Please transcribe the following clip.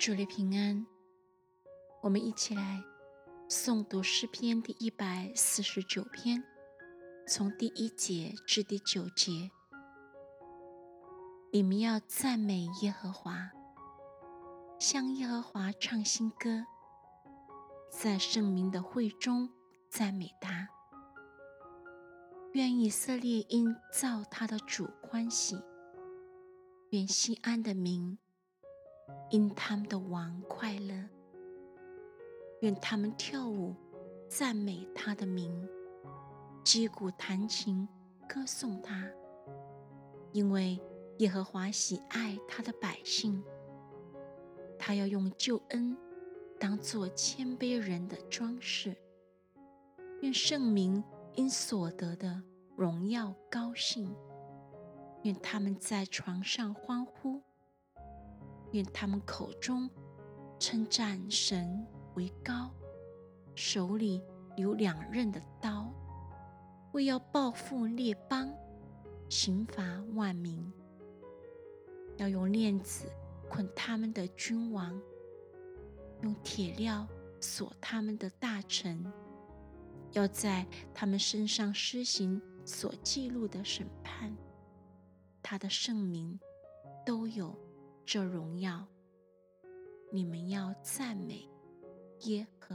主你平安，我们一起来诵读诗篇第一百四十九篇，从第一节至第九节。你们要赞美耶和华，向耶和华唱新歌，在圣明的会中赞美他。愿以色列因造他的主欢喜，愿西安的民。因他们的王快乐，愿他们跳舞赞美他的名，击鼓弹琴歌颂他。因为耶和华喜爱他的百姓，他要用救恩当做谦卑人的装饰。愿圣明因所得的荣耀高兴，愿他们在床上欢呼。愿他们口中称赞神为高，手里有两刃的刀，为要报复列邦，刑罚万民。要用链子捆他们的君王，用铁镣锁他们的大臣，要在他们身上施行所记录的审判。他的圣名都有。这荣耀，你们要赞美耶和